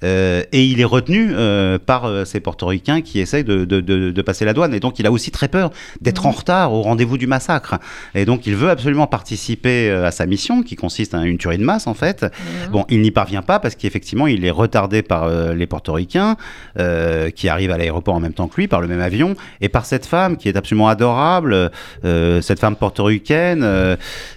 et il est retenu euh, par euh, ces portoricains qui essayent de, de- de- de passer la douane. Et donc, il a aussi très peur d'être en retard au rendez-vous du massacre. Et donc, il veut absolument participer euh, à sa mission, qui consiste à une tuerie de masse, en fait. Bon, il n'y parvient pas parce qu'effectivement, il est retardé par euh, les portoricains, euh, qui arrivent à l'aéroport en même temps que lui, par le même avion, et par cette femme qui est absolument adorable, euh, cette femme portoricaine, euh,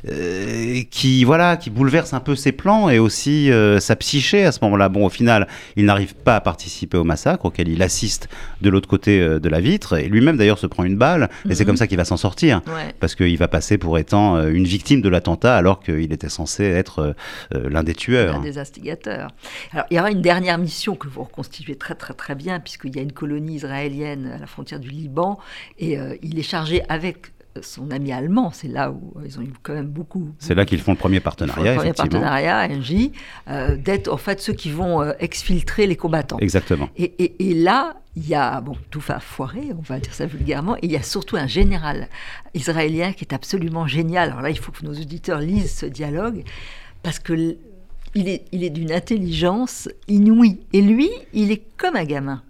euh, qui voilà, qui bouleverse un peu ses plans et aussi euh, sa psyché à ce moment-là. Bon, au final, il n'arrive pas à participer au massacre auquel il assiste de l'autre côté euh, de la vitre, et lui-même d'ailleurs se prend une balle, et c'est Mhm. comme ça qu'il va s'en sortir. Ouais. Parce qu'il va passer pour étant euh, une victime de l'attentat alors qu'il était censé être euh, l'un des tueurs. Un des instigateurs. Alors, il y aura une dernière mission que vous reconstituez très très très bien, puisqu'il y a une colonie israélienne à la frontière du Liban, et euh, il est chargé avec son ami allemand, c'est là où euh, ils ont eu quand même beaucoup. C'est là qu'ils font le premier partenariat, le premier partenariat, NJ, euh, d'être en fait ceux qui vont euh, exfiltrer les combattants. Exactement. Et, et- et là, il y a, bon, tout va foirer, on va dire ça vulgairement, et il y a surtout un général israélien qui est absolument génial. Alors là, il faut que nos auditeurs lisent ce dialogue, parce que l- il est, il est d'une intelligence inouïe. Et lui, il est comme un gamin.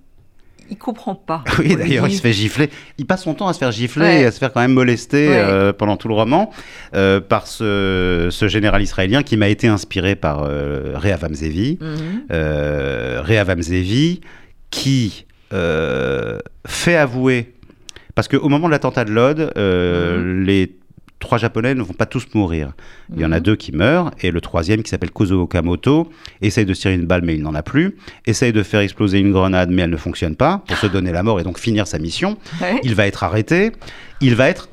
Il comprend pas. Oui, d'ailleurs, il se fait gifler. Il passe son temps à se faire gifler Ouais. et à se faire quand même molester Ouais. euh, pendant tout le roman euh, par ce, ce général israélien qui m'a été inspiré par euh, Rehavam Zevi. Mhm. Euh, Rehavam Zevi qui fait avouer, parce qu'au moment de l'attentat de Lod, euh, les trois Japonais ne vont pas tous mourir. Il y en a Mhm. deux qui meurent, et le troisième, qui s'appelle Kozo Okamoto, essaye de tirer une balle, mais il n'en a plus, essaye de faire exploser une grenade, mais elle ne fonctionne pas, pour se donner la mort et donc finir sa mission. Ouais. Il va être arrêté. Il va être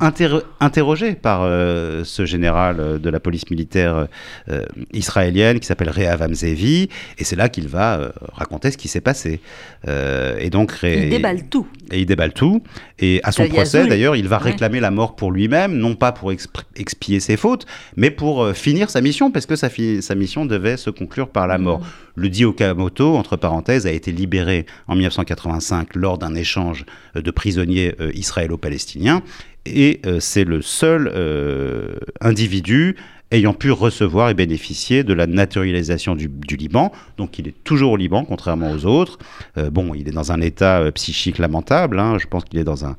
interrogé par euh, ce général euh, de la police militaire euh, israélienne qui s'appelle Rehavam Zevi, et c'est là qu'il va raconter ce qui s'est passé. et donc, il déballe tout. Et il déballe tout. Et à son procès, d'ailleurs, il va réclamer la mort pour lui-même, non pas pour expier ses fautes, mais pour finir sa mission, parce que sa, sa, mission devait se conclure par la mort. Mm. Le dit Okamoto, entre parenthèses, a été libéré en 1985 lors d'un échange de prisonniers israélo-palestiniens et euh, c'est le seul euh, individu ayant pu recevoir et bénéficier de la naturalisation du, Liban. Donc il est toujours au Liban, contrairement aux autres. Euh, bon, il est dans un état psychique lamentable, hein. je pense qu'il est dans un,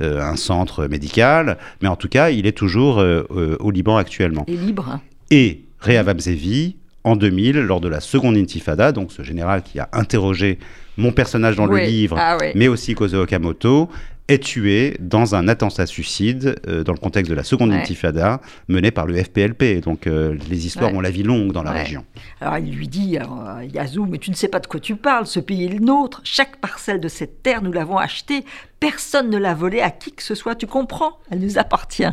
un, centre médical, mais en tout cas, il est toujours au Liban actuellement. Et libre. Et Rehavam Zevi, en 2000, lors de la seconde intifada, donc ce général qui a interrogé mon personnage dans le livre, ah mais aussi Kozo Okamoto, est tué dans un attentat suicide euh, dans le contexte de la seconde intifada menée par le FPLP. Donc euh, les histoires ont la vie longue dans la région. Alors il lui dit, euh, Yazoo, mais tu ne sais pas de quoi tu parles, ce pays est le nôtre, chaque parcelle de cette terre, nous l'avons achetée, personne ne l'a volée à qui que ce soit, tu comprends? Elle nous appartient.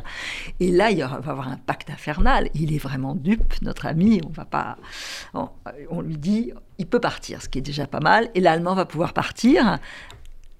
Et là, il va y avoir un pacte infernal, il est vraiment dupe, notre ami, on va pas... on lui dit, il peut partir, ce qui est déjà pas mal, et l'Allemand va pouvoir partir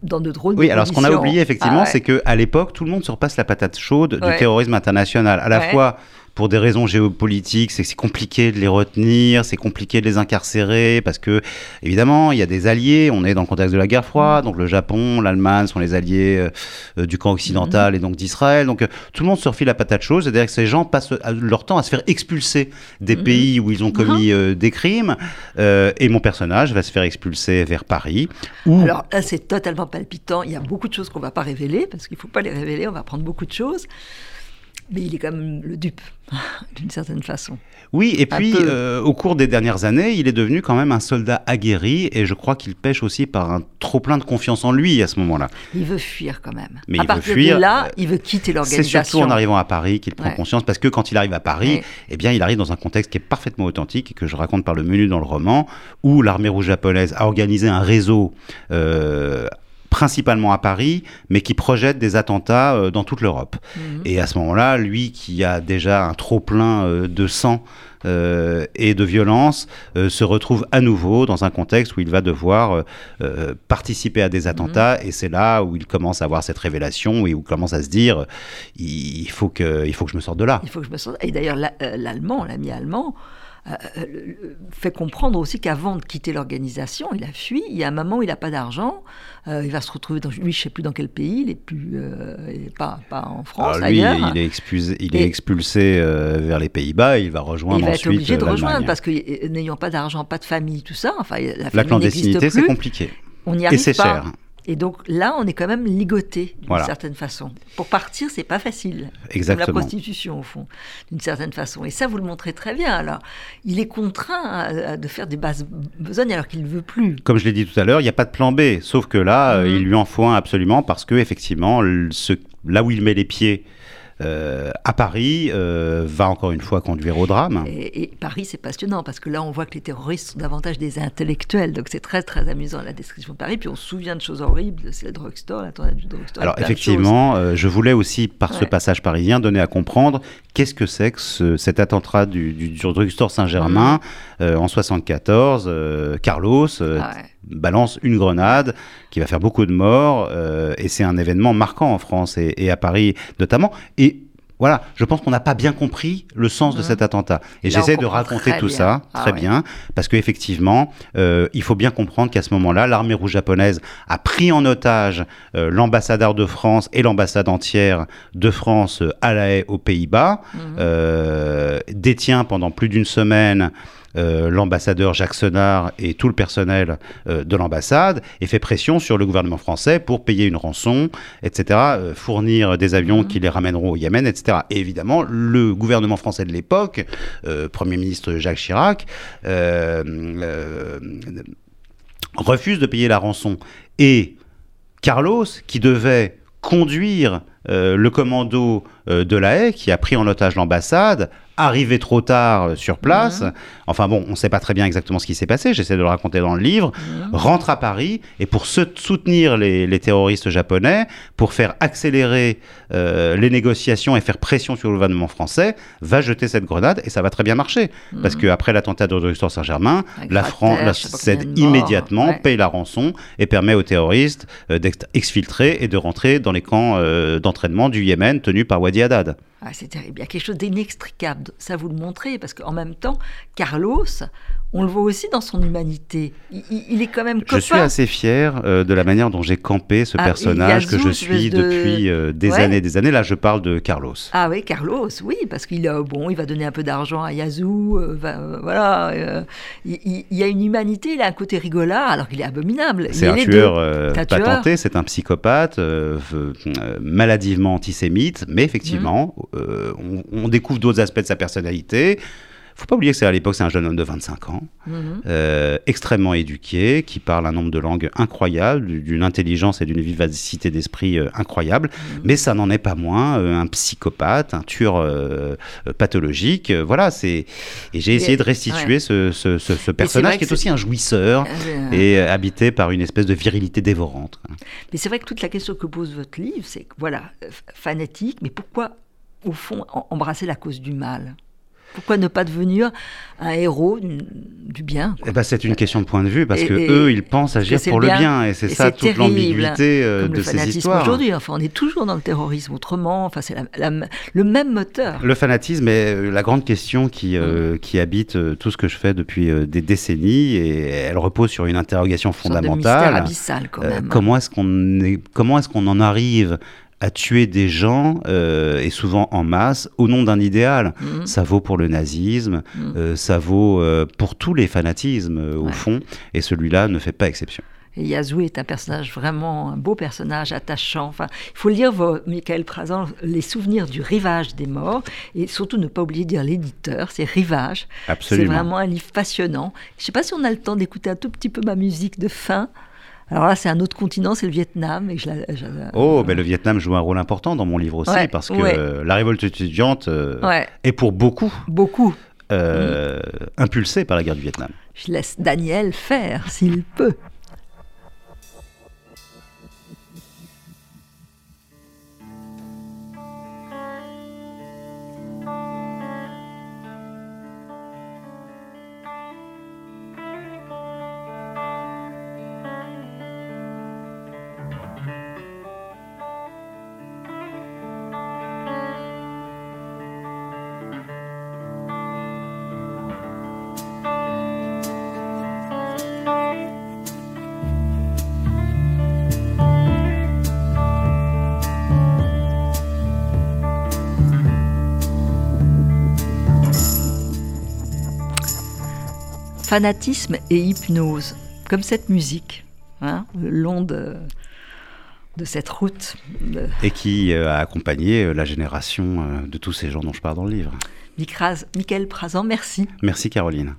dans de drôles oui, alors ce qu'on a oublié effectivement, ah c'est qu'à l'époque, tout le monde se repasse la patate chaude du terrorisme international. À la fois pour des raisons géopolitiques, c'est que c'est compliqué de les retenir, c'est compliqué de les incarcérer, parce que, évidemment, il y a des alliés, on est dans le contexte de la guerre froide, donc le Japon, l'Allemagne sont les alliés euh, euh, du camp occidental mhm. et donc d'Israël, donc euh, tout le monde se refile la patate chaude, c'est-à-dire que ces gens passent leur temps à se faire expulser des mhm. pays où ils ont commis mhm. des crimes, et mon personnage va se faire expulser vers Paris. Alors là, c'est totalement palpitant, il y a beaucoup de choses qu'on ne va pas révéler, parce qu'il ne faut pas les révéler, on va prendre beaucoup de choses mais il est quand même le dupe, d'une certaine façon. Oui, et puis euh, au cours des dernières années, il est devenu quand même un soldat aguerri, et je crois qu'il pêche aussi par un trop plein de confiance en lui à ce moment-là. Il veut fuir quand même. Mais à il partir veut fuir, de là, il veut quitter l'organisation. C'est surtout en arrivant à Paris qu'il prend conscience, parce que quand il arrive à Paris, eh bien, il arrive dans un contexte qui est parfaitement authentique et que je raconte par le menu dans le roman, où l'armée rouge japonaise a organisé un réseau euh, principalement à Paris, mais qui projette des attentats euh, dans toute l'Europe. Mhm. Et à ce moment-là, lui qui a déjà un trop-plein euh, de sang euh, et de violence se retrouve à nouveau dans un contexte où il va devoir participer à des attentats mhm. et c'est là où il commence à avoir cette révélation et où il commence à se dire il faut que, il faut que je me sorte de là. Il faut que je me sorte. Et d'ailleurs l'allemand, l'ami allemand, fait comprendre aussi qu'avant de quitter l'organisation, il a fui. Il y a un moment où il n'a pas d'argent. Euh, il va se retrouver dans, lui, je ne sais plus dans quel pays. Il n'est plus, pas, pas en France. lui, il est expulsé, il est expulsé vers les Pays-Bas. Il va rejoindre il va être obligé de rejoindre parce que n'ayant pas d'argent, pas de famille, tout ça. Enfin, la, la clandestinité, c'est compliqué. On y arrive Et c'est cher. Et donc là, on est quand même ligoté d'une certaine façon. Pour partir, c'est pas facile. Exactement. Comme la prostitution, au fond, d'une certaine façon. Et ça, vous le montrez très bien. Alors, il est contraint de faire des bases besognes alors qu'il ne veut plus. Comme je l'ai dit tout à l'heure, il n'y a pas de plan B. Sauf que là, mhm. il lui en faut un absolument parce que, effectivement, ce, là où il met les pieds euh, à Paris euh, va encore une fois conduire au drame. Et, Paris, c'est passionnant parce que là, on voit que les terroristes sont davantage des intellectuels. Donc c'est très, très amusant la description de Paris. Puis on se souvient de choses horribles. C'est le drugstore, la du drugstore. Alors effectivement, euh, je voulais aussi, par ce passage parisien, donner à comprendre qu'est-ce que c'est que cet attentat du, du, drugstore Saint-Germain mhm. en 74. Carlos. Ah balance une grenade qui va faire beaucoup de morts euh, et c'est un événement marquant en France et, à Paris notamment. Et voilà, je pense qu'on n'a pas bien compris le sens de mmh. cet attentat. Et j'essaie de raconter tout ça ah très bien, parce qu'effectivement, euh, il faut bien comprendre qu'à ce moment-là, l'armée rouge japonaise a pris en otage euh, l'ambassadeur de France et l'ambassade entière de France à La Haye, aux Pays-Bas, mmh. détient pendant plus d'une semaine euh, l'ambassadeur Jacques Senard et tout le personnel euh, de l'ambassade et fait pression sur le gouvernement français pour payer une rançon, etc., euh, fournir des avions mhm. qui les ramèneront au Yémen, etc. Et évidemment, le gouvernement français de l'époque, Premier ministre Jacques Chirac, refuse de payer la rançon. Et Carlos, qui devait conduire le commando de la haie qui a pris en otage l'ambassade arrivé trop tard euh, sur place. Mhm. Enfin bon, on ne sait pas très bien exactement ce qui s'est passé, j'essaie de le raconter dans le livre. Mhm. Rentre à Paris et pour soutenir les, terroristes japonais, pour faire accélérer euh, les négociations et faire pression sur le gouvernement français, va jeter cette grenade et ça va très bien marcher. Mhm. Parce qu'après l'attentat de rue Saint-Germain, la France cède immédiatement, paye la rançon et permet aux terroristes euh, d'être exfiltrés et de rentrer dans les camps d'entraînement du Yémen tenus par Wadi Haddad. Ah, c'est terrible. Il y a quelque chose d'inextricable. Ça vous le montrez, parce qu'en même temps, Carlos, on le voit aussi dans son humanité. Il, est quand même Je suis assez fier euh, de la manière dont j'ai campé ce ah, personnage que je suis depuis euh, des années des années. Là, je parle de Carlos. Ah oui, Carlos, oui, parce qu'il bon, il va donner un peu d'argent à Yazoo. Euh, voilà, il, y a une humanité, il a un côté rigolard, alors qu'il est abominable. C'est un tueur patenté, c'est un psychopathe, maladivement antisémite, mais effectivement, mmh. On découvre d'autres aspects de sa personnalité faut pas oublier que c'est à l'époque, c'est un jeune homme de 25 ans, mhm. euh, extrêmement éduqué, qui parle un nombre de langues incroyable, d'une intelligence et d'une vivacité d'esprit euh, incroyable, mhm. mais ça n'en est pas moins euh, un psychopathe, un tueur pathologique. voilà, c'est et j'ai essayé de restituer ce, ce, ce, personnage qui est, aussi un jouisseur et habité par une espèce de virilité dévorante. Mais c'est vrai que toute la question que pose votre livre, c'est voilà, fanatique, mais pourquoi au fond embrasser la cause du mal pourquoi ne pas devenir un héros du, bien eh ben, C'est une question de point de vue, parce que eux, ils pensent agir pour le bien, et c'est ça toute l'ambiguïté euh, de ces histoires. Aujourd'hui, enfin, on est toujours dans le terrorisme autrement, enfin, c'est le même moteur. Le fanatisme est euh, la grande question qui, euh, mm. qui habite tout ce que je fais depuis des décennies, et elle repose sur une interrogation fondamentale. abyssal, quand même. comment est-ce qu'on est, comment est-ce qu'on en arrive à tuer des gens, euh, et souvent en masse, au nom d'un idéal. Mhm. Ça vaut pour le nazisme, mhm. euh, ça vaut euh, pour tous les fanatismes, au fond, et celui-là ne fait pas exception. Et Yazoo est un personnage vraiment un beau personnage, attachant. Enfin, il faut lire, Michael Prazan, Les souvenirs du rivage des morts, et surtout ne pas oublier de dire l'éditeur, c'est Rivage. C'est vraiment un livre passionnant. Je ne sais pas si on a le temps d'écouter un tout petit peu ma musique de fin. Alors là, c'est un autre continent, c'est le Vietnam. Et je oh, ben le Vietnam joue un rôle important dans mon livre aussi, parce que la révolte étudiante euh, est pour beaucoup, beaucoup. Euh, impulsée par la guerre du Vietnam. Je laisse Daniel faire, s'il peut. Fanatisme et hypnose, comme cette musique, hein, le long de, de cette route. Et qui euh, a accompagné euh, la génération euh, de tous ces gens dont je parle dans le livre. Michael Prazan, merci. Merci Caroline.